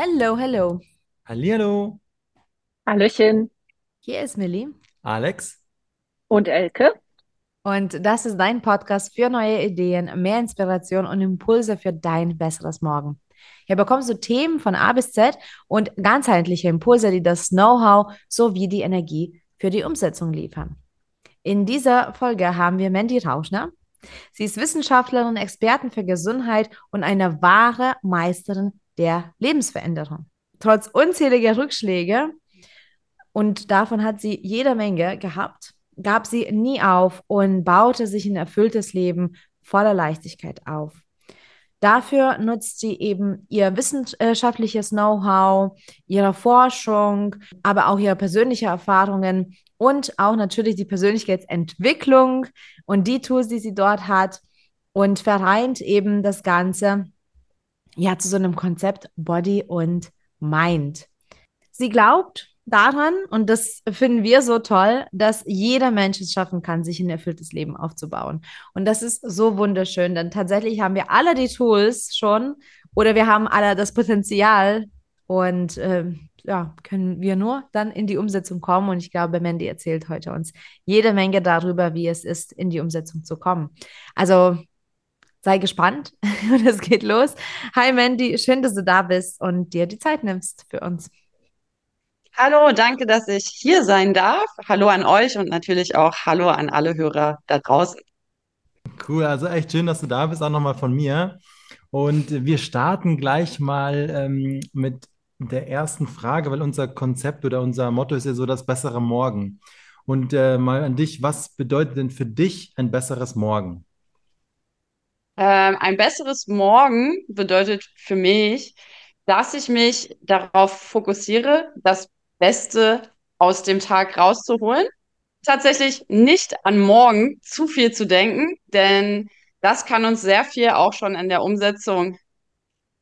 Hello, hello. Hallihallo, Hallöchen Hier ist Millie Alex. und Elke. und das ist dein Podcast für neue Ideen, mehr Inspiration und Impulse für dein besseres Morgen. Hier bekommst du Themen von A bis Z und ganzheitliche Impulse, die das Know-how sowie die Energie für die Umsetzung liefern. In dieser Folge haben wir Mandy Rauschner. Sie ist Wissenschaftlerin, Expertin für Gesundheit und eine wahre Meisterin der Lebensveränderung. Trotz unzähliger Rückschläge und davon hat sie jede Menge gehabt, gab sie nie auf und baute sich ein erfülltes Leben voller Leichtigkeit auf. Dafür nutzt sie eben ihr wissenschaftliches Know-how, ihre Forschung, aber auch ihre persönliche Erfahrungen und auch natürlich die Persönlichkeitsentwicklung und die Tools, die sie dort hat und vereint eben das Ganze ja zu so einem Konzept Body und Mind. Sie glaubt daran, und das finden wir so toll, dass jeder Mensch es schaffen kann, sich ein erfülltes Leben aufzubauen. Und das ist so wunderschön, denn tatsächlich haben wir alle die Tools schon oder wir haben alle das Potenzial und äh, ja, können wir nur dann in die Umsetzung kommen. Und ich glaube, Mandy erzählt heute uns jede Menge darüber, wie es ist, in die Umsetzung zu kommen. Also sei gespannt und es geht los. Hi Mandy, schön, dass du da bist und dir die Zeit nimmst für uns. Hallo, danke, dass ich hier sein darf. Hallo an euch und natürlich auch Hallo an alle Hörer da draußen. Cool, also echt schön, dass du da bist, auch nochmal von mir. Und wir starten gleich mal ähm, mit der ersten Frage, weil unser Konzept oder unser Motto ist ja so das bessere Morgen. Und äh, mal an dich, was bedeutet denn für dich ein besseres Morgen? Ähm, ein besseres Morgen bedeutet für mich, dass ich mich darauf fokussiere, das Beste aus dem Tag rauszuholen. Tatsächlich nicht an morgen zu viel zu denken, denn das kann uns sehr viel auch schon in der Umsetzung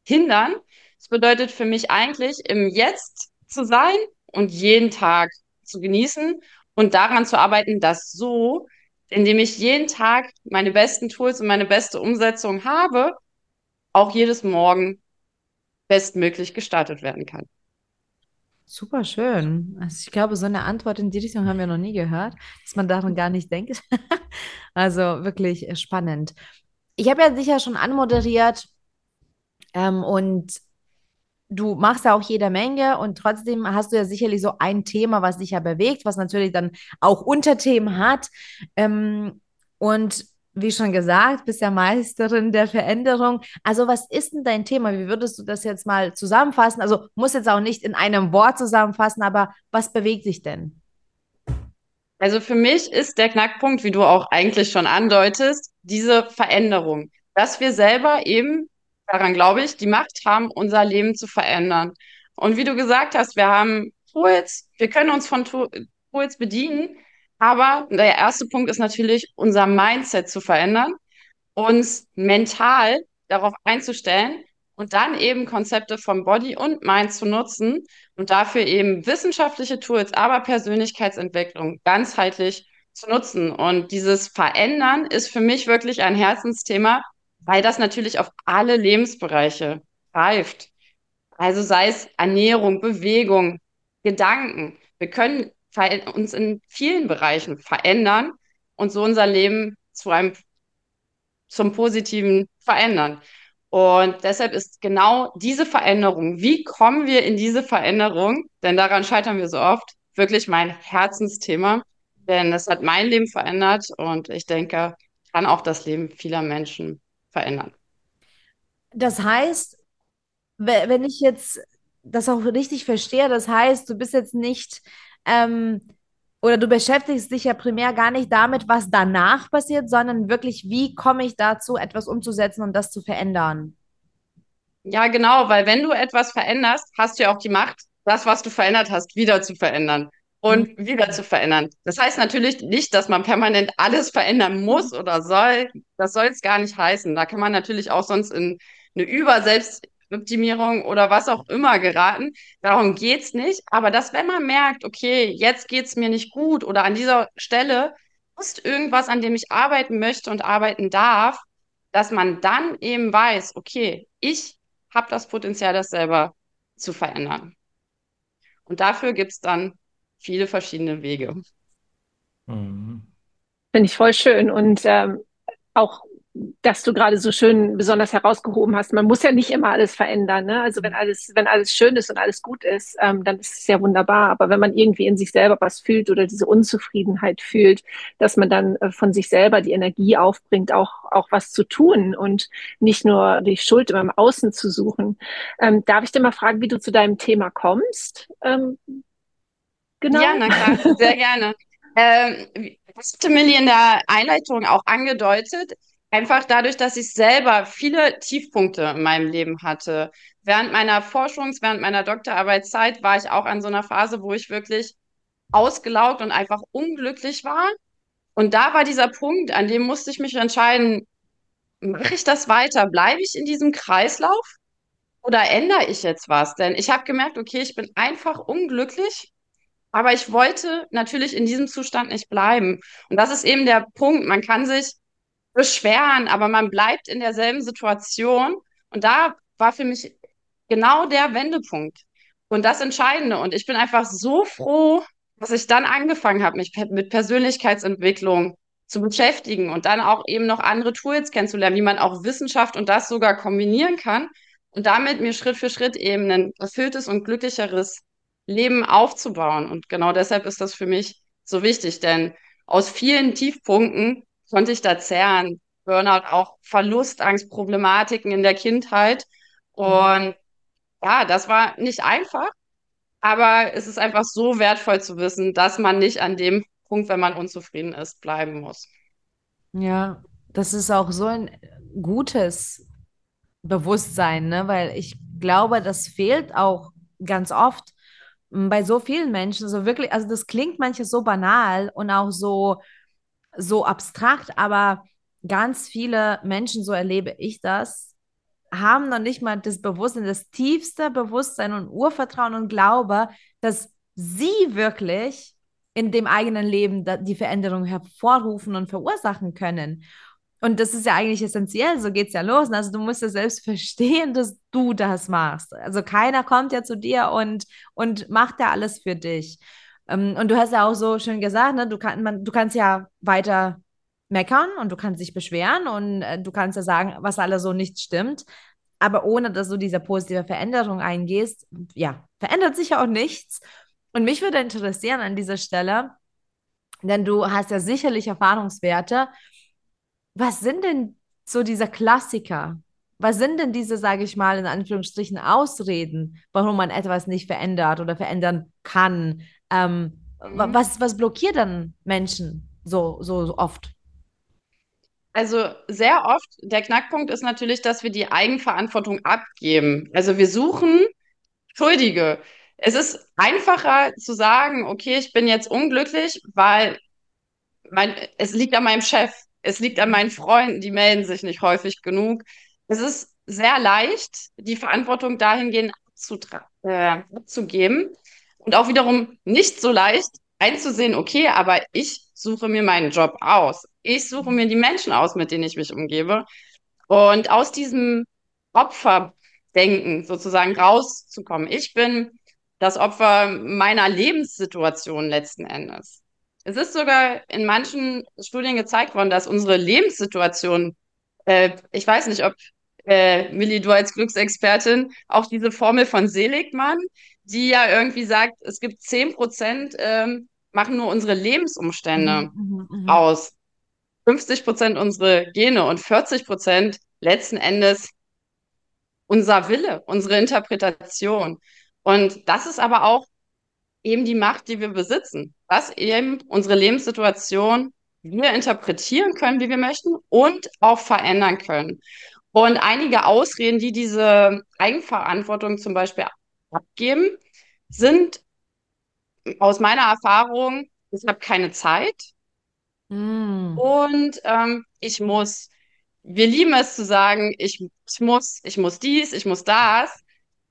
hindern. Das bedeutet für mich eigentlich, im Jetzt zu sein und jeden Tag zu genießen und daran zu arbeiten, dass so, indem ich jeden Tag meine besten Tools und meine beste Umsetzung habe, auch jedes Morgen bestmöglich gestartet werden kann. Super schön. Also ich glaube, so eine Antwort in die Richtung haben wir noch nie gehört, dass man daran gar nicht denkt. Also wirklich äh, spannend. Ich habe ja dich ja schon anmoderiert ähm, und du machst ja auch jede Menge und trotzdem hast du ja sicherlich so ein Thema, was dich ja bewegt, was natürlich dann auch Unterthemen hat. Ähm, und wie schon gesagt, bist ja Meisterin der Veränderung. Also was ist denn dein Thema? Wie würdest du das jetzt mal zusammenfassen? Also muss jetzt auch nicht in einem Wort zusammenfassen, aber was bewegt dich denn? Also für mich ist der Knackpunkt, wie du auch eigentlich schon andeutest, diese Veränderung, dass wir selber eben, daran glaube ich, die Macht haben, unser Leben zu verändern. Und wie du gesagt hast, wir haben Tools, wir können uns von Tools bedienen, aber der erste Punkt ist natürlich, unser Mindset zu verändern, uns mental darauf einzustellen und dann eben Konzepte von Body und Mind zu nutzen und dafür eben wissenschaftliche Tools, aber Persönlichkeitsentwicklung ganzheitlich zu nutzen. Und dieses Verändern ist für mich wirklich ein Herzensthema, weil das natürlich auf alle Lebensbereiche greift. Also sei es Ernährung, Bewegung, Gedanken. Wir können uns in vielen Bereichen verändern und so unser Leben zu einem, zum Positiven verändern. Und deshalb ist genau diese Veränderung, wie kommen wir in diese Veränderung, denn daran scheitern wir so oft, wirklich mein Herzensthema, denn es hat mein Leben verändert und ich denke, kann auch das Leben vieler Menschen verändern. Das heißt, we- wenn ich jetzt das auch richtig verstehe, das heißt, du bist jetzt nicht ähm, oder du beschäftigst dich ja primär gar nicht damit, was danach passiert, sondern wirklich, wie komme ich dazu, etwas umzusetzen und das zu verändern. Ja, genau, weil wenn du etwas veränderst, hast du ja auch die Macht, das, was du verändert hast, wieder zu verändern. Und wieder zu verändern. Das heißt natürlich nicht, dass man permanent alles verändern muss oder soll. Das soll es gar nicht heißen. Da kann man natürlich auch sonst in eine Überselbstoptimierung oder was auch immer geraten. Darum geht's nicht. Aber dass, wenn man merkt, okay, jetzt geht's mir nicht gut oder an dieser Stelle ist irgendwas, an dem ich arbeiten möchte und arbeiten darf, dass man dann eben weiß, okay, ich habe das Potenzial, das selber zu verändern. Und dafür gibt es dann viele verschiedene Wege. Mhm. Finde ich voll schön. Und ähm, auch dass du gerade so schön besonders herausgehoben hast. Man muss ja nicht immer alles verändern. Ne? Also wenn alles, wenn alles schön ist und alles gut ist, ähm, dann ist es ja wunderbar. Aber wenn man irgendwie in sich selber was fühlt oder diese Unzufriedenheit fühlt, dass man dann äh, von sich selber die Energie aufbringt, auch, auch was zu tun und nicht nur die Schuld immer im Außen zu suchen. Ähm, darf ich dir mal fragen, wie du zu deinem Thema kommst? Ähm, genau. Ja, na klar, sehr gerne. Ähm, das hatte Millie in der Einleitung auch angedeutet. Einfach dadurch, dass ich selber viele Tiefpunkte in meinem Leben hatte. Während meiner Forschungs-, während meiner Doktorarbeitszeit war ich auch an so einer Phase, wo ich wirklich ausgelaugt und einfach unglücklich war. Und da war dieser Punkt, an dem musste ich mich entscheiden, mache ich das weiter? Bleibe ich in diesem Kreislauf oder ändere ich jetzt was? Denn ich habe gemerkt, okay, ich bin einfach unglücklich, aber ich wollte natürlich in diesem Zustand nicht bleiben. Und das ist eben der Punkt. Man kann sich beschweren, aber man bleibt in derselben Situation. Und da war für mich genau der Wendepunkt und das Entscheidende. Und ich bin einfach so froh, dass ich dann angefangen habe, mich mit Persönlichkeitsentwicklung zu beschäftigen und dann auch eben noch andere Tools kennenzulernen, wie man auch Wissenschaft und das sogar kombinieren kann und damit mir Schritt für Schritt eben ein erfülltes und glücklicheres Leben aufzubauen. Und genau deshalb ist das für mich so wichtig, denn aus vielen Tiefpunkten konnte ich da zehren. Burnout, auch Verlustangst, Problematiken in der Kindheit. Und ja, das war nicht einfach, aber es ist einfach so wertvoll zu wissen, dass man nicht an dem Punkt, wenn man unzufrieden ist, bleiben muss. Ja, das ist auch so ein gutes Bewusstsein, ne? weil ich glaube, das fehlt auch ganz oft bei so vielen Menschen. So wirklich, also das klingt manches so banal und auch so so abstrakt, aber ganz viele Menschen, so erlebe ich das, haben noch nicht mal das Bewusstsein, das tiefste Bewusstsein und Urvertrauen und Glaube, dass sie wirklich in dem eigenen Leben die Veränderung hervorrufen und verursachen können. Und das ist ja eigentlich essentiell, so geht es ja los. Also du musst ja selbst verstehen, dass du das machst. Also keiner kommt ja zu dir und, und macht ja alles für dich. Ähm, und du hast ja auch so schön gesagt, ne, du, kann, man, du kannst ja weiter meckern und du kannst dich beschweren und äh, du kannst ja sagen, was alles so nicht stimmt. Aber ohne dass du diese positive Veränderung eingehst, ja, verändert sich ja auch nichts. Und mich würde interessieren an dieser Stelle, denn du hast ja sicherlich Erfahrungswerte. Was sind denn so diese Klassiker? Was sind denn diese, sage ich mal, in Anführungsstrichen Ausreden, warum man etwas nicht verändert oder verändern kann? Ähm, mhm. was, was blockiert dann Menschen so, so, so oft? Also sehr oft, der Knackpunkt ist natürlich, dass wir die Eigenverantwortung abgeben. Also wir suchen Schuldige. Es ist einfacher zu sagen, okay, ich bin jetzt unglücklich, weil mein, es liegt an meinem Chef, es liegt an meinen Freunden, die melden sich nicht häufig genug. Es ist sehr leicht, die Verantwortung dahingehend äh, abzugeben und auch wiederum nicht so leicht einzusehen, okay, aber ich suche mir meinen Job aus. Ich suche mir die Menschen aus, mit denen ich mich umgebe. Und aus diesem Opferdenken sozusagen rauszukommen. Ich bin das Opfer meiner Lebenssituation letzten Endes. Es ist sogar in manchen Studien gezeigt worden, dass unsere Lebenssituation, äh, ich weiß nicht, ob äh, Millie, du als Glücksexpertin, auch diese Formel von Seligmann, die ja irgendwie sagt, es gibt 10 Prozent, ähm, machen nur unsere Lebensumstände mhm, mh, mh. aus. 50 Prozent unsere Gene und 40 Prozent letzten Endes unser Wille, unsere Interpretation. Und das ist aber auch eben die Macht, die wir besitzen, dass eben unsere Lebenssituation wir interpretieren können, wie wir möchten und auch verändern können. Und einige Ausreden, die diese Eigenverantwortung zum Beispiel abgeben, sind aus meiner Erfahrung, ich habe keine Zeit mm. und ähm, ich muss. Wir lieben es zu sagen, ich, ich muss, ich muss dies, ich muss das.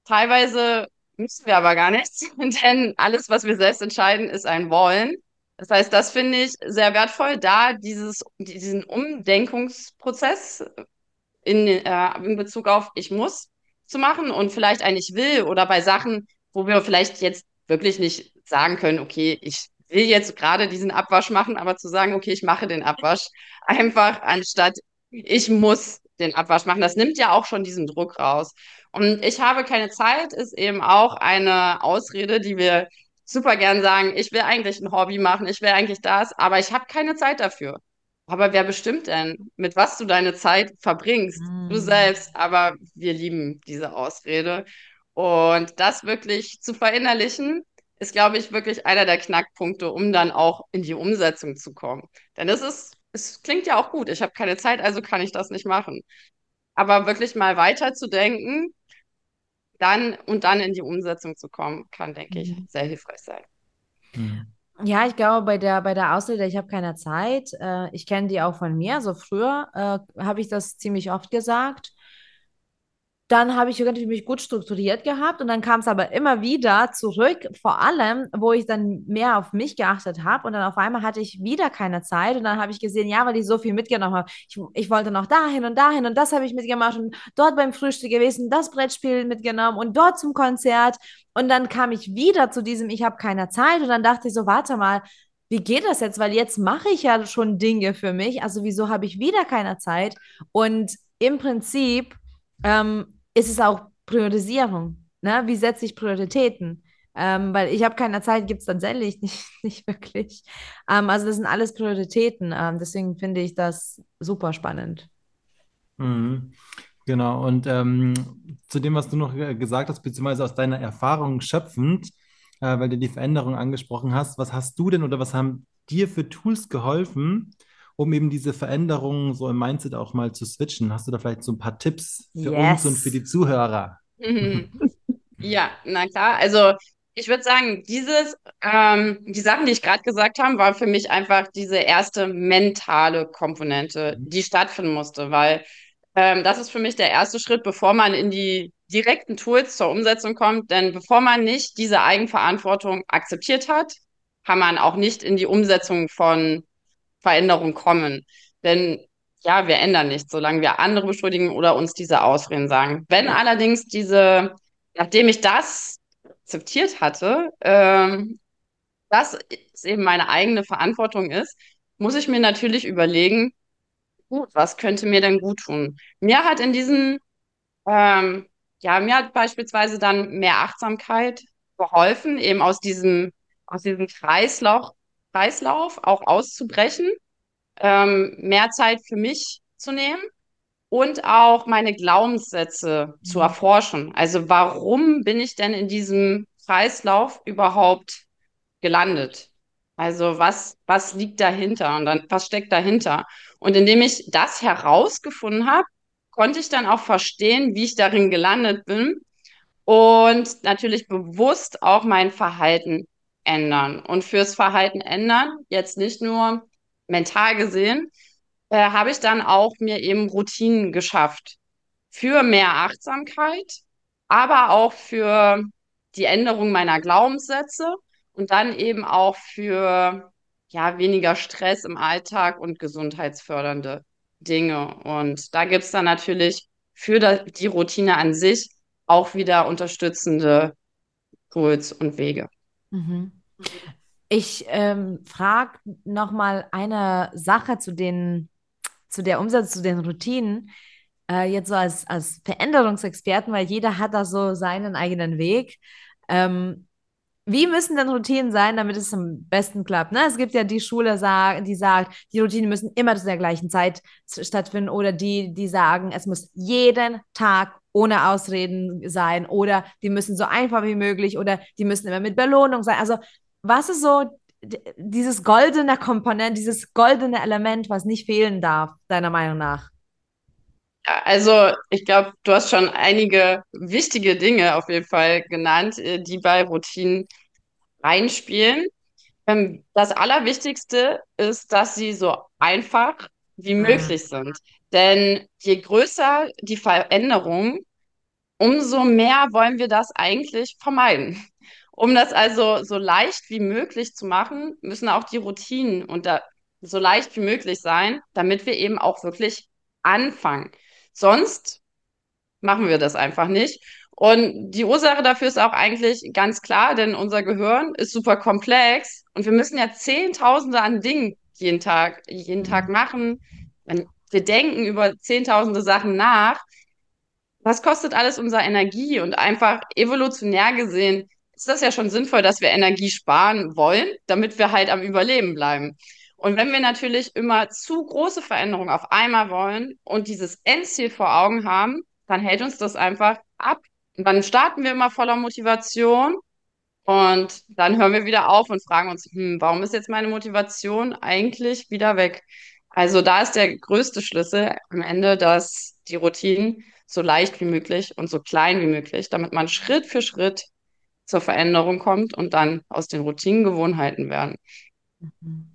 Teilweise müssen wir aber gar nichts, denn alles, was wir selbst entscheiden, ist ein Wollen. Das heißt, das finde ich sehr wertvoll, da dieses, diesen Umdenkungsprozess in, äh, in Bezug auf ich muss zu machen und vielleicht eigentlich will oder bei Sachen, wo wir vielleicht jetzt wirklich nicht sagen können, okay, ich will jetzt gerade diesen Abwasch machen, aber zu sagen, okay, ich mache den Abwasch einfach anstatt ich muss den Abwasch machen. Das nimmt ja auch schon diesen Druck raus. Und ich habe keine Zeit ist eben auch eine Ausrede, die wir super gern sagen, ich will eigentlich ein Hobby machen, ich will eigentlich das, aber ich habe keine Zeit dafür. Aber wer bestimmt denn, mit was du deine Zeit verbringst? Mm. Du selbst. Aber wir lieben diese Ausrede. Und das wirklich zu verinnerlichen, ist, glaube ich, wirklich einer der Knackpunkte, um dann auch in die Umsetzung zu kommen. Denn es ist, es klingt ja auch gut. Ich habe keine Zeit, also kann ich das nicht machen. Aber wirklich mal weiterzudenken, dann und dann in die Umsetzung zu kommen, kann, denke ich, mhm. sehr hilfreich sein. Mhm. Ja, ich glaube, bei der, bei der Ausrede, ich habe keine Zeit, äh, ich kenne die auch von mir. So früher äh, habe ich das ziemlich oft gesagt dann habe ich irgendwie mich gut strukturiert gehabt und dann kam es aber immer wieder zurück, vor allem, wo ich dann mehr auf mich geachtet habe und dann auf einmal hatte ich wieder keine Zeit und dann habe ich gesehen, ja, weil ich so viel mitgenommen habe. Ich, ich wollte noch dahin und dahin und das habe ich mitgemacht und dort beim Frühstück gewesen, das Brettspiel mitgenommen und dort zum Konzert und dann kam ich wieder zu diesem, ich habe keine Zeit und dann dachte ich so, warte mal, wie geht das jetzt? Weil jetzt mache ich ja schon Dinge für mich, also wieso habe ich wieder keine Zeit? Und im Prinzip ähm, ist es auch Priorisierung. Ne? Wie setze ich Prioritäten? Ähm, weil ich habe keine Zeit, gibt es tatsächlich nicht, nicht wirklich. Ähm, also das sind alles Prioritäten. Ähm, deswegen finde ich das super spannend. Mhm. Genau, und ähm, zu dem, was du noch gesagt hast, beziehungsweise aus deiner Erfahrung schöpfend, äh, weil du die Veränderung angesprochen hast, was hast du denn oder was haben dir für Tools geholfen, um eben diese Veränderungen so im Mindset auch mal zu switchen. Hast du da vielleicht so ein paar Tipps für yes. uns und für die Zuhörer? Ja, na klar. Also ich würde sagen, dieses, ähm, die Sachen, die ich gerade gesagt habe, war für mich einfach diese erste mentale Komponente, mhm. die stattfinden musste, weil ähm, das ist für mich der erste Schritt, bevor man in die direkten Tools zur Umsetzung kommt. Denn bevor man nicht diese Eigenverantwortung akzeptiert hat, kann man auch nicht in die Umsetzung von Veränderung kommen. Denn ja, wir ändern nichts, solange wir andere beschuldigen oder uns diese Ausreden sagen. Wenn allerdings diese, nachdem ich das akzeptiert hatte, ähm, dass es eben meine eigene Verantwortung ist, muss ich mir natürlich überlegen, gut, was könnte mir denn gut tun? Mir hat in diesen, ähm, ja, mir hat beispielsweise dann mehr Achtsamkeit geholfen, eben aus diesem, aus diesem Kreislauf, Kreislauf auch auszubrechen, ähm, mehr Zeit für mich zu nehmen und auch meine Glaubenssätze zu mhm. erforschen. Also warum bin ich denn in diesem Kreislauf überhaupt gelandet? Also was, was liegt dahinter und dann, was steckt dahinter? Und indem ich das herausgefunden habe, konnte ich dann auch verstehen, wie ich darin gelandet bin und natürlich bewusst auch mein Verhalten ändern. Und fürs Verhalten ändern, jetzt nicht nur mental gesehen, äh, habe ich dann auch mir eben Routinen geschafft für mehr Achtsamkeit, aber auch für die Änderung meiner Glaubenssätze und dann eben auch für ja, weniger Stress im Alltag und gesundheitsfördernde Dinge. Und da gibt es dann natürlich für die Routine an sich auch wieder unterstützende Tools und Wege. Mhm. Ich ähm, frage nochmal eine Sache zu, den, zu der Umsetzung, zu den Routinen. Äh, jetzt so als, als Veränderungsexperten, weil jeder hat da so seinen eigenen Weg. Ähm, wie müssen denn Routinen sein, damit es am besten klappt? Ne? Es gibt ja die Schule, die sagt, die Routinen müssen immer zu der gleichen Zeit stattfinden oder die, die sagen, es muss jeden Tag ohne Ausreden sein oder die müssen so einfach wie möglich oder die müssen immer mit Belohnung sein. Also was ist so dieses goldene Komponent, dieses goldene Element, was nicht fehlen darf, deiner Meinung nach? Also ich glaube, du hast schon einige wichtige Dinge auf jeden Fall genannt, äh, die bei Routinen reinspielen. Ähm, das Allerwichtigste ist, dass sie so einfach wie möglich sind. Denn je größer die Veränderung, umso mehr wollen wir das eigentlich vermeiden. Um das also so leicht wie möglich zu machen, müssen auch die Routinen und so leicht wie möglich sein, damit wir eben auch wirklich anfangen. Sonst machen wir das einfach nicht. Und die Ursache dafür ist auch eigentlich ganz klar, denn unser Gehirn ist super komplex und wir müssen ja Zehntausende an Dingen jeden Tag, jeden Tag mhm. machen. Wir denken über Zehntausende Sachen nach. Was kostet alles unsere Energie? Und einfach evolutionär gesehen ist das ja schon sinnvoll, dass wir Energie sparen wollen, damit wir halt am Überleben bleiben. Und wenn wir natürlich immer zu große Veränderungen auf einmal wollen und dieses Endziel vor Augen haben, dann hält uns das einfach ab. Und dann starten wir immer voller Motivation und dann hören wir wieder auf und fragen uns, hm, warum ist jetzt meine Motivation eigentlich wieder weg? Also da ist der größte Schlüssel am Ende, dass die Routinen so leicht wie möglich und so klein wie möglich, damit man Schritt für Schritt zur Veränderung kommt und dann aus den Routinen Gewohnheiten werden. Mhm.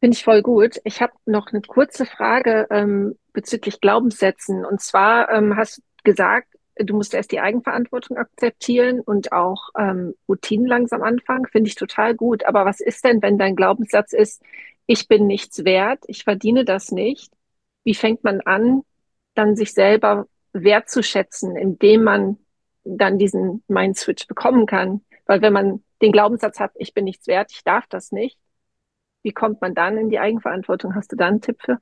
Finde ich voll gut. Ich habe noch eine kurze Frage ähm, bezüglich Glaubenssätzen. Und zwar ähm, hast du gesagt, du musst erst die Eigenverantwortung akzeptieren und auch ähm, Routinen langsam anfangen. Finde ich total gut. Aber was ist denn, wenn dein Glaubenssatz ist, ich bin nichts wert, ich verdiene das nicht? Wie fängt man an, dann sich selber wertzuschätzen, indem man dann diesen Mind-Switch bekommen kann? Weil wenn man den Glaubenssatz hat, ich bin nichts wert, ich darf das nicht, wie kommt man dann in die Eigenverantwortung? Hast du da einen Tipp für?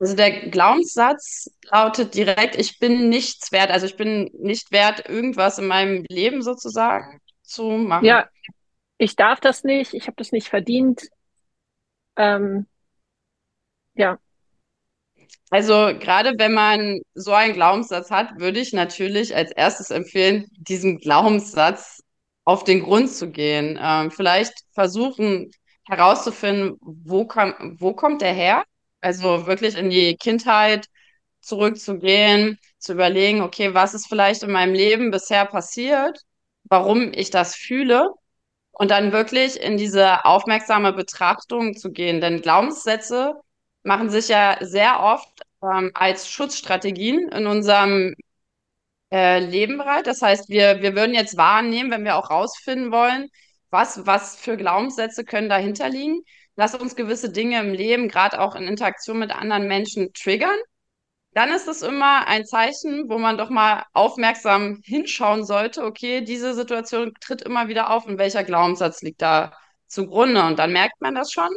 Also der Glaubenssatz lautet direkt, ich bin nichts wert. Also ich bin nicht wert, irgendwas in meinem Leben sozusagen zu machen. Ja, ich darf das nicht, ich habe das nicht verdient. Ähm, ja. Also gerade wenn man so einen Glaubenssatz hat, würde ich natürlich als erstes empfehlen, diesen Glaubenssatz auf den Grund zu gehen. Ähm, vielleicht versuchen herauszufinden, wo, kam, wo kommt der her? Also wirklich in die Kindheit zurückzugehen, zu überlegen, okay, was ist vielleicht in meinem Leben bisher passiert, warum ich das fühle und dann wirklich in diese aufmerksame Betrachtung zu gehen. Denn Glaubenssätze machen sich ja sehr oft ähm, als Schutzstrategien in unserem äh, Leben bereit. Das heißt, wir, wir würden jetzt wahrnehmen, wenn wir auch rausfinden wollen, was, was für Glaubenssätze können dahinter liegen. Lass uns gewisse Dinge im Leben, gerade auch in Interaktion mit anderen Menschen, triggern. Dann ist es immer ein Zeichen, wo man doch mal aufmerksam hinschauen sollte, okay, diese Situation tritt immer wieder auf und welcher Glaubenssatz liegt da zugrunde? Und dann merkt man das schon,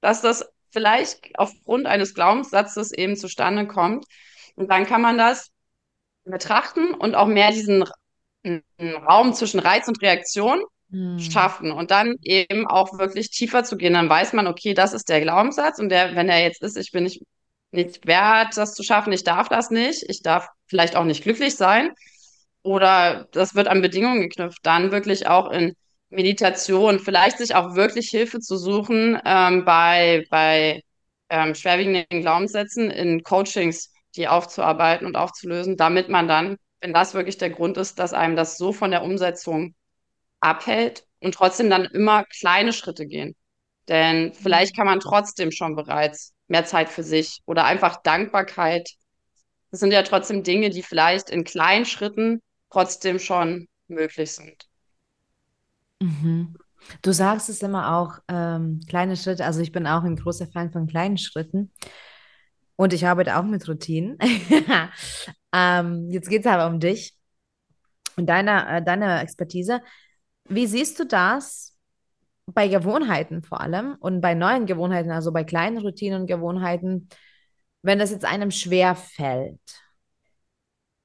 dass das vielleicht aufgrund eines Glaubenssatzes eben zustande kommt. Und dann kann man das betrachten und auch mehr diesen Raum zwischen Reiz und Reaktion hm. schaffen und dann eben auch wirklich tiefer zu gehen. Dann weiß man, okay, das ist der Glaubenssatz und der, wenn er jetzt ist, ich bin nicht, nicht wert, das zu schaffen, ich darf das nicht, ich darf vielleicht auch nicht glücklich sein. Oder das wird an Bedingungen geknüpft, dann wirklich auch in Meditation, vielleicht sich auch wirklich Hilfe zu suchen ähm, bei, bei ähm, schwerwiegenden Glaubenssätzen in Coachings die aufzuarbeiten und aufzulösen, damit man dann, wenn das wirklich der Grund ist, dass einem das so von der Umsetzung abhält und trotzdem dann immer kleine Schritte gehen. Denn vielleicht kann man trotzdem schon bereits mehr Zeit für sich oder einfach Dankbarkeit. Das sind ja trotzdem Dinge, die vielleicht in kleinen Schritten trotzdem schon möglich sind. Mhm. Du sagst es immer auch, ähm, kleine Schritte. Also ich bin auch ein großer Fan von kleinen Schritten. Und ich arbeite auch mit Routinen. ähm, jetzt geht es aber um dich und deine, äh, deine Expertise. Wie siehst du das bei Gewohnheiten vor allem und bei neuen Gewohnheiten, also bei kleinen Routinen und Gewohnheiten, wenn das jetzt einem schwer fällt?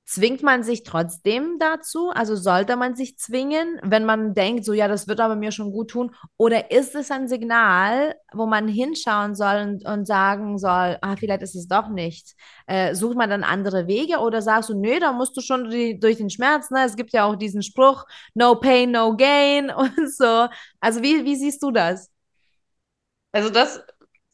Zwingt man sich trotzdem dazu? Also sollte man sich zwingen, wenn man denkt, so ja, das wird aber mir schon gut tun? Oder ist es ein Signal, wo man hinschauen soll und, und sagen soll, ah, vielleicht ist es doch nichts? Äh, sucht man dann andere Wege oder sagst du, nö, da musst du schon die, durch den Schmerz, ne? Es gibt ja auch diesen Spruch, no pain, no gain und so. Also wie, wie siehst du das? Also das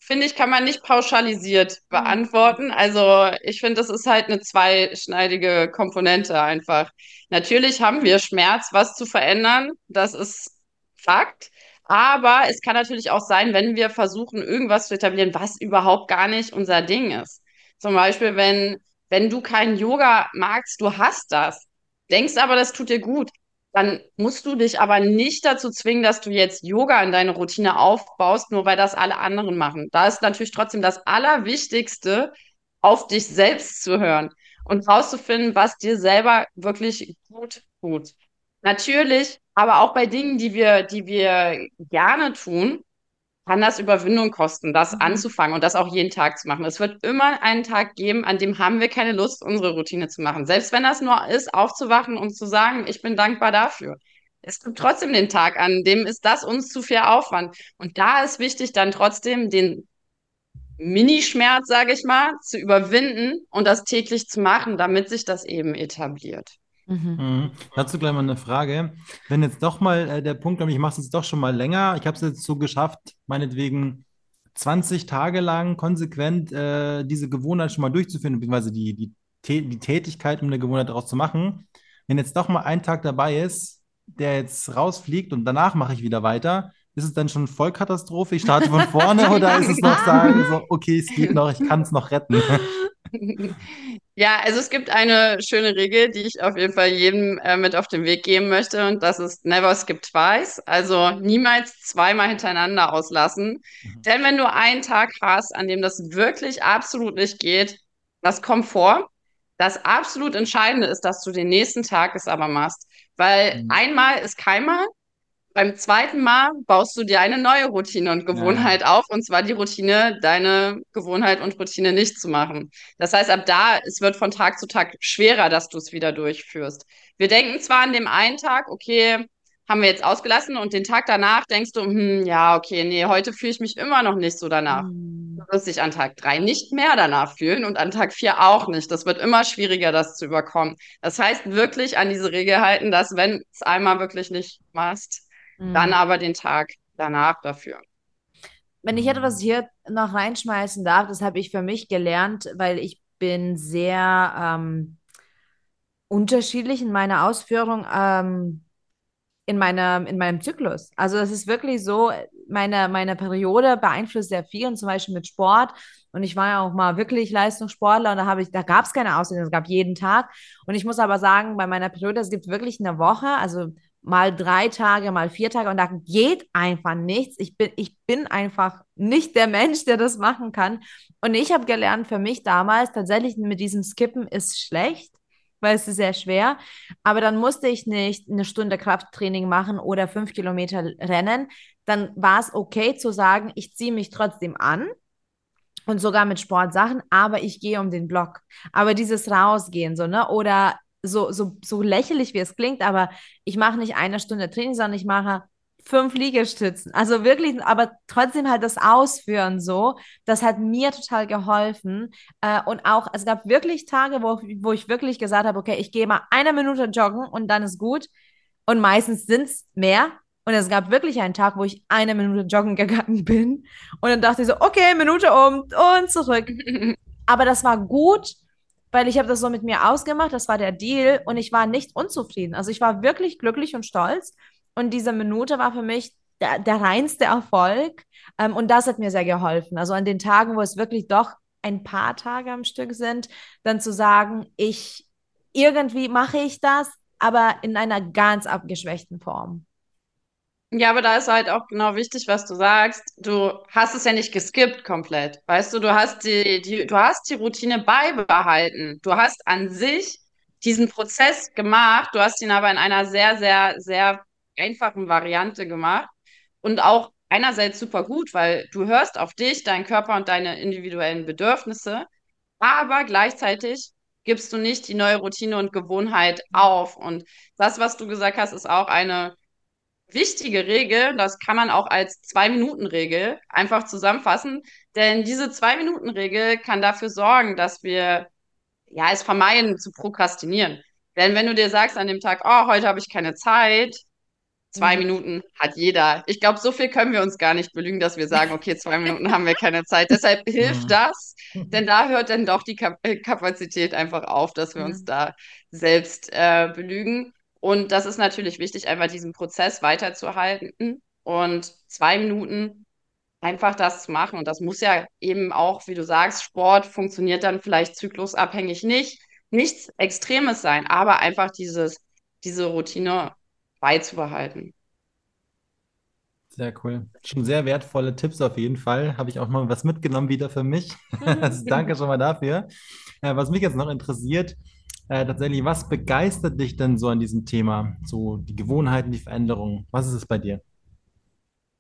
finde ich, kann man nicht pauschalisiert mhm. beantworten. Also ich finde, das ist halt eine zweischneidige Komponente einfach. Natürlich haben wir Schmerz, was zu verändern. Das ist Fakt. Aber es kann natürlich auch sein, wenn wir versuchen, irgendwas zu etablieren, was überhaupt gar nicht unser Ding ist. Zum Beispiel, wenn, wenn du keinen Yoga magst, du hast das, denkst aber, das tut dir gut, dann musst du dich aber nicht dazu zwingen, dass du jetzt Yoga in deine Routine aufbaust, nur weil das alle anderen machen. Da ist natürlich trotzdem das Allerwichtigste, auf dich selbst zu hören und rauszufinden, was dir selber wirklich gut tut. Natürlich, aber auch bei Dingen, die wir, die wir gerne tun, kann das Überwindung kosten, das mhm. anzufangen und das auch jeden Tag zu machen. Es wird immer einen Tag geben, an dem haben wir keine Lust, unsere Routine zu machen. Selbst wenn das nur ist, aufzuwachen und zu sagen, ich bin dankbar dafür. Es gibt trotzdem den Tag, an dem ist das uns zu viel Aufwand. Und da ist wichtig, dann trotzdem den Minischmerz, sage ich mal, zu überwinden und das täglich zu machen, damit sich das eben etabliert. Mhm. Mhm. Dazu gleich mal eine Frage. Wenn jetzt doch mal äh, der Punkt, ich mache es jetzt doch schon mal länger, ich habe es jetzt so geschafft, meinetwegen 20 Tage lang konsequent äh, diese Gewohnheit schon mal durchzuführen, beziehungsweise die, die, die Tätigkeit, um eine Gewohnheit daraus zu machen. Wenn jetzt doch mal ein Tag dabei ist, der jetzt rausfliegt und danach mache ich wieder weiter, ist es dann schon Vollkatastrophe? Ich starte von vorne oder ist es noch sagen, so, okay, es geht noch, ich kann es noch retten? Ja, also es gibt eine schöne Regel, die ich auf jeden Fall jedem äh, mit auf den Weg geben möchte und das ist never skip twice, also niemals zweimal hintereinander auslassen. Mhm. Denn wenn du einen Tag hast, an dem das wirklich absolut nicht geht, das kommt vor. Das absolut Entscheidende ist, dass du den nächsten Tag es aber machst, weil mhm. einmal ist keinmal beim zweiten Mal baust du dir eine neue Routine und Gewohnheit ja. auf, und zwar die Routine, deine Gewohnheit und Routine nicht zu machen. Das heißt, ab da, es wird von Tag zu Tag schwerer, dass du es wieder durchführst. Wir denken zwar an dem einen Tag, okay, haben wir jetzt ausgelassen und den Tag danach denkst du, hm, ja, okay, nee, heute fühle ich mich immer noch nicht so danach. Mhm. Du wirst dich an Tag drei nicht mehr danach fühlen und an Tag vier auch nicht. Das wird immer schwieriger, das zu überkommen. Das heißt, wirklich an diese Regel halten, dass wenn es einmal wirklich nicht machst, Mhm. Dann aber den Tag danach dafür. Wenn ich etwas hier noch reinschmeißen darf, das habe ich für mich gelernt, weil ich bin sehr ähm, unterschiedlich in meiner Ausführung ähm, in, meiner, in meinem Zyklus. Also es ist wirklich so, meine, meine Periode beeinflusst sehr viel und zum Beispiel mit Sport. Und ich war ja auch mal wirklich Leistungssportler und da habe ich, da gab es keine Ausreden, es gab jeden Tag. Und ich muss aber sagen, bei meiner Periode, es gibt wirklich eine Woche, also mal drei Tage, mal vier Tage und da geht einfach nichts. Ich bin, ich bin einfach nicht der Mensch, der das machen kann. Und ich habe gelernt, für mich damals tatsächlich mit diesem Skippen ist schlecht, weil es ist sehr schwer. Aber dann musste ich nicht eine Stunde Krafttraining machen oder fünf Kilometer rennen. Dann war es okay zu sagen, ich ziehe mich trotzdem an und sogar mit Sportsachen, aber ich gehe um den Block. Aber dieses Rausgehen, so, ne? Oder so, so, so lächerlich wie es klingt, aber ich mache nicht eine Stunde Training, sondern ich mache fünf Liegestützen. Also wirklich, aber trotzdem halt das Ausführen so, das hat mir total geholfen. Äh, und auch, es gab wirklich Tage, wo, wo ich wirklich gesagt habe, okay, ich gehe mal eine Minute joggen und dann ist gut. Und meistens sind es mehr. Und es gab wirklich einen Tag, wo ich eine Minute joggen gegangen bin. Und dann dachte ich so, okay, Minute um und zurück. aber das war gut, weil ich habe das so mit mir ausgemacht, das war der Deal und ich war nicht unzufrieden. Also ich war wirklich glücklich und stolz und diese Minute war für mich der, der reinste Erfolg ähm, und das hat mir sehr geholfen. Also an den Tagen, wo es wirklich doch ein paar Tage am Stück sind, dann zu sagen, ich irgendwie mache ich das, aber in einer ganz abgeschwächten Form. Ja, aber da ist halt auch genau wichtig, was du sagst. Du hast es ja nicht geskippt komplett. Weißt du, du hast die, die, du hast die Routine beibehalten. Du hast an sich diesen Prozess gemacht. Du hast ihn aber in einer sehr, sehr, sehr einfachen Variante gemacht. Und auch einerseits super gut, weil du hörst auf dich, deinen Körper und deine individuellen Bedürfnisse. Aber gleichzeitig gibst du nicht die neue Routine und Gewohnheit auf. Und das, was du gesagt hast, ist auch eine wichtige Regel, das kann man auch als Zwei-Minuten-Regel einfach zusammenfassen, denn diese Zwei-Minuten-Regel kann dafür sorgen, dass wir ja es vermeiden zu prokrastinieren. Denn wenn du dir sagst an dem Tag, oh, heute habe ich keine Zeit, zwei mhm. Minuten hat jeder. Ich glaube, so viel können wir uns gar nicht belügen, dass wir sagen, okay, zwei Minuten haben wir keine Zeit. Deshalb hilft mhm. das, denn da hört dann doch die Kapazität einfach auf, dass wir mhm. uns da selbst äh, belügen. Und das ist natürlich wichtig, einfach diesen Prozess weiterzuhalten und zwei Minuten einfach das zu machen. Und das muss ja eben auch, wie du sagst, Sport funktioniert dann vielleicht zyklusabhängig nicht. Nichts Extremes sein, aber einfach dieses, diese Routine beizubehalten. Sehr cool. Schon sehr wertvolle Tipps auf jeden Fall. Habe ich auch mal was mitgenommen wieder für mich. Also danke schon mal dafür. Äh, was mich jetzt noch interessiert, äh, tatsächlich, was begeistert dich denn so an diesem Thema? So die Gewohnheiten, die Veränderungen. Was ist es bei dir?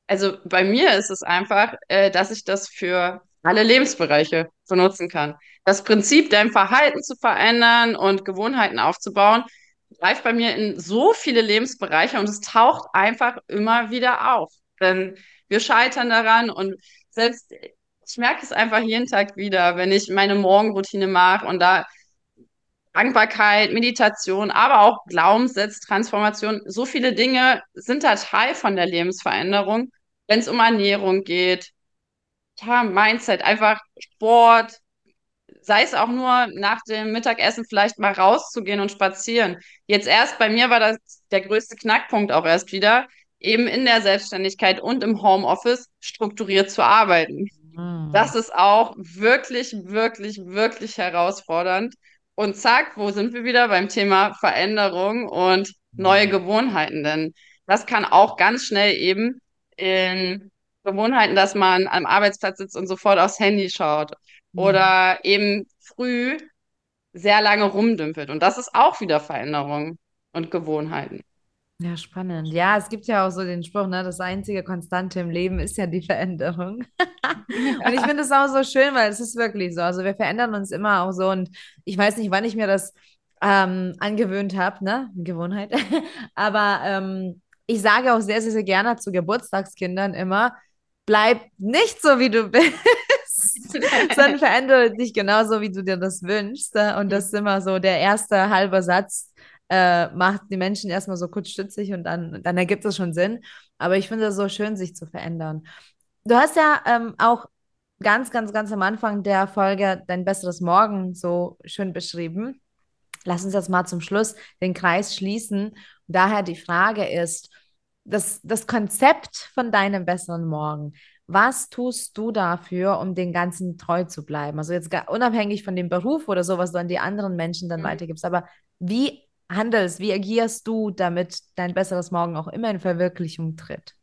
Also bei mir ist es einfach, äh, dass ich das für alle Lebensbereiche benutzen kann. Das Prinzip, dein Verhalten zu verändern und Gewohnheiten aufzubauen, greift bei mir in so viele Lebensbereiche und es taucht einfach immer wieder auf. Denn wir scheitern daran und selbst ich merke es einfach jeden Tag wieder, wenn ich meine Morgenroutine mache und da Dankbarkeit, Meditation, aber auch Glaubenssätze, Transformation, so viele Dinge sind da Teil von der Lebensveränderung, wenn es um Ernährung geht, ja, Mindset, einfach Sport, sei es auch nur nach dem Mittagessen vielleicht mal rauszugehen und spazieren. Jetzt erst bei mir war das der größte Knackpunkt auch erst wieder, eben in der Selbstständigkeit und im Homeoffice strukturiert zu arbeiten. Mhm. Das ist auch wirklich, wirklich, wirklich herausfordernd. Und zack, wo sind wir wieder beim Thema Veränderung und neue Gewohnheiten? Denn das kann auch ganz schnell eben in Gewohnheiten, dass man am Arbeitsplatz sitzt und sofort aufs Handy schaut oder eben früh sehr lange rumdümpelt. Und das ist auch wieder Veränderung und Gewohnheiten. Ja, spannend. Ja, es gibt ja auch so den Spruch, ne, das einzige Konstante im Leben ist ja die Veränderung. und ich finde es auch so schön, weil es ist wirklich so. Also wir verändern uns immer auch so. Und ich weiß nicht, wann ich mir das ähm, angewöhnt habe, ne? Gewohnheit. Aber ähm, ich sage auch sehr, sehr, sehr gerne zu Geburtstagskindern immer, bleib nicht so, wie du bist. sondern verändere dich genauso, wie du dir das wünschst. Äh, und das ist immer so der erste halbe Satz, äh, macht die Menschen erstmal so kurz stützig und dann, dann ergibt es schon Sinn. Aber ich finde es so schön, sich zu verändern. Du hast ja ähm, auch ganz, ganz, ganz am Anfang der Folge dein besseres Morgen so schön beschrieben. Lass uns jetzt mal zum Schluss den Kreis schließen. Und daher die Frage ist, das, das Konzept von deinem besseren Morgen, was tust du dafür, um den Ganzen treu zu bleiben? Also jetzt unabhängig von dem Beruf oder so, was du an die anderen Menschen dann mhm. weitergibst, aber wie handelst, wie agierst du, damit dein besseres Morgen auch immer in Verwirklichung tritt?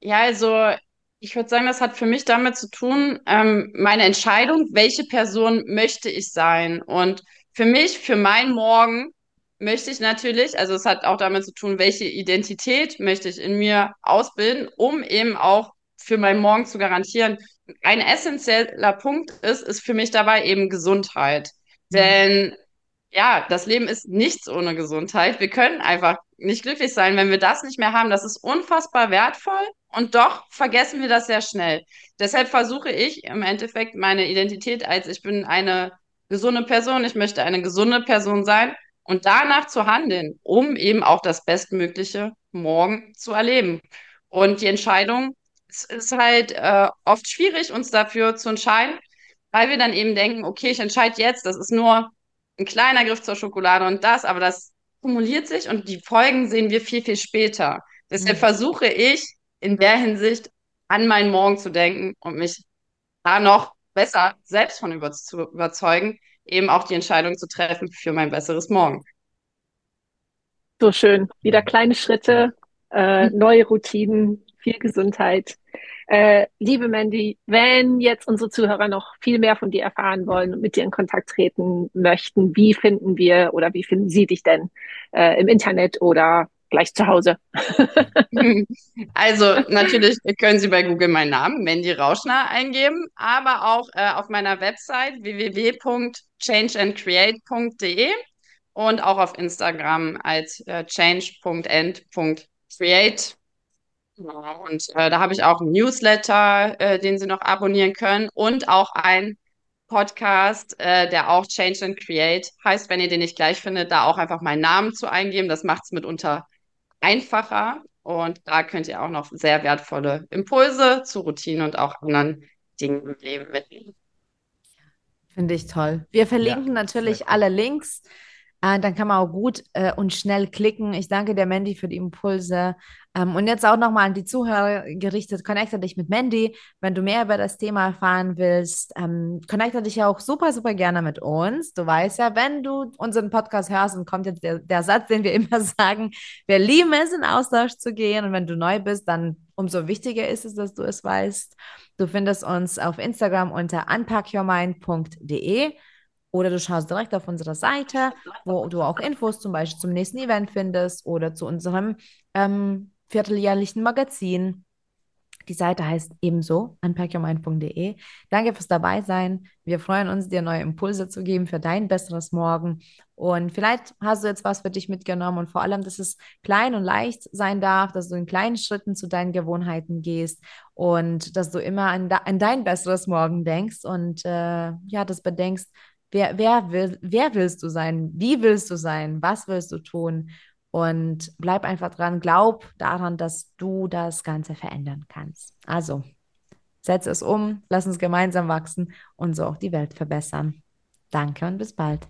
Ja, also ich würde sagen, das hat für mich damit zu tun, ähm, meine Entscheidung, welche Person möchte ich sein. Und für mich, für meinen Morgen, möchte ich natürlich, also es hat auch damit zu tun, welche Identität möchte ich in mir ausbilden, um eben auch für meinen Morgen zu garantieren. Ein essentieller Punkt ist, ist für mich dabei eben Gesundheit. Mhm. Denn ja, das Leben ist nichts ohne Gesundheit. Wir können einfach nicht glücklich sein, wenn wir das nicht mehr haben. Das ist unfassbar wertvoll und doch vergessen wir das sehr schnell. Deshalb versuche ich im Endeffekt meine Identität als ich bin eine gesunde Person, ich möchte eine gesunde Person sein und danach zu handeln, um eben auch das Bestmögliche morgen zu erleben. Und die Entscheidung es ist halt äh, oft schwierig, uns dafür zu entscheiden, weil wir dann eben denken, okay, ich entscheide jetzt, das ist nur ein kleiner Griff zur Schokolade und das, aber das kumuliert sich und die Folgen sehen wir viel, viel später. Deshalb mhm. versuche ich in der Hinsicht an meinen Morgen zu denken und mich da noch besser selbst von über zu überzeugen, eben auch die Entscheidung zu treffen für mein besseres Morgen. So schön. Wieder kleine Schritte, äh, neue Routinen, viel Gesundheit. Äh, liebe Mandy, wenn jetzt unsere Zuhörer noch viel mehr von dir erfahren wollen und mit dir in Kontakt treten möchten, wie finden wir oder wie finden sie dich denn äh, im Internet oder gleich zu Hause? also natürlich können Sie bei Google meinen Namen, Mandy Rauschner, eingeben, aber auch äh, auf meiner Website www.changeandcreate.de und auch auf Instagram als äh, change.end.create Genau, und äh, da habe ich auch einen Newsletter, äh, den Sie noch abonnieren können und auch ein Podcast, äh, der auch Change and Create heißt. Wenn ihr den nicht gleich findet, da auch einfach meinen Namen zu eingeben. Das macht es mitunter einfacher. Und da könnt ihr auch noch sehr wertvolle Impulse zu Routinen und auch anderen Dingen im Leben mitnehmen. Finde ich toll. Wir verlinken ja, natürlich alle Links dann kann man auch gut äh, und schnell klicken. Ich danke dir, Mandy, für die Impulse. Ähm, und jetzt auch nochmal an die Zuhörer gerichtet, connecte dich mit Mandy, wenn du mehr über das Thema erfahren willst. Ähm, connecte dich ja auch super, super gerne mit uns. Du weißt ja, wenn du unseren Podcast hörst und kommt jetzt der, der Satz, den wir immer sagen, wir lieben es, in Austausch zu gehen. Und wenn du neu bist, dann umso wichtiger ist es, dass du es weißt. Du findest uns auf Instagram unter unpackyourmind.de oder du schaust direkt auf unsere Seite, wo du auch Infos zum Beispiel zum nächsten Event findest oder zu unserem ähm, vierteljährlichen Magazin. Die Seite heißt ebenso unpackyourmind.de. Danke fürs Dabeisein. Wir freuen uns, dir neue Impulse zu geben für dein besseres Morgen. Und vielleicht hast du jetzt was für dich mitgenommen und vor allem, dass es klein und leicht sein darf, dass du in kleinen Schritten zu deinen Gewohnheiten gehst und dass du immer an, an dein besseres Morgen denkst und äh, ja, das bedenkst, Wer, wer, will, wer willst du sein? Wie willst du sein? Was willst du tun? Und bleib einfach dran, glaub daran, dass du das Ganze verändern kannst. Also, setz es um, lass uns gemeinsam wachsen und so auch die Welt verbessern. Danke und bis bald.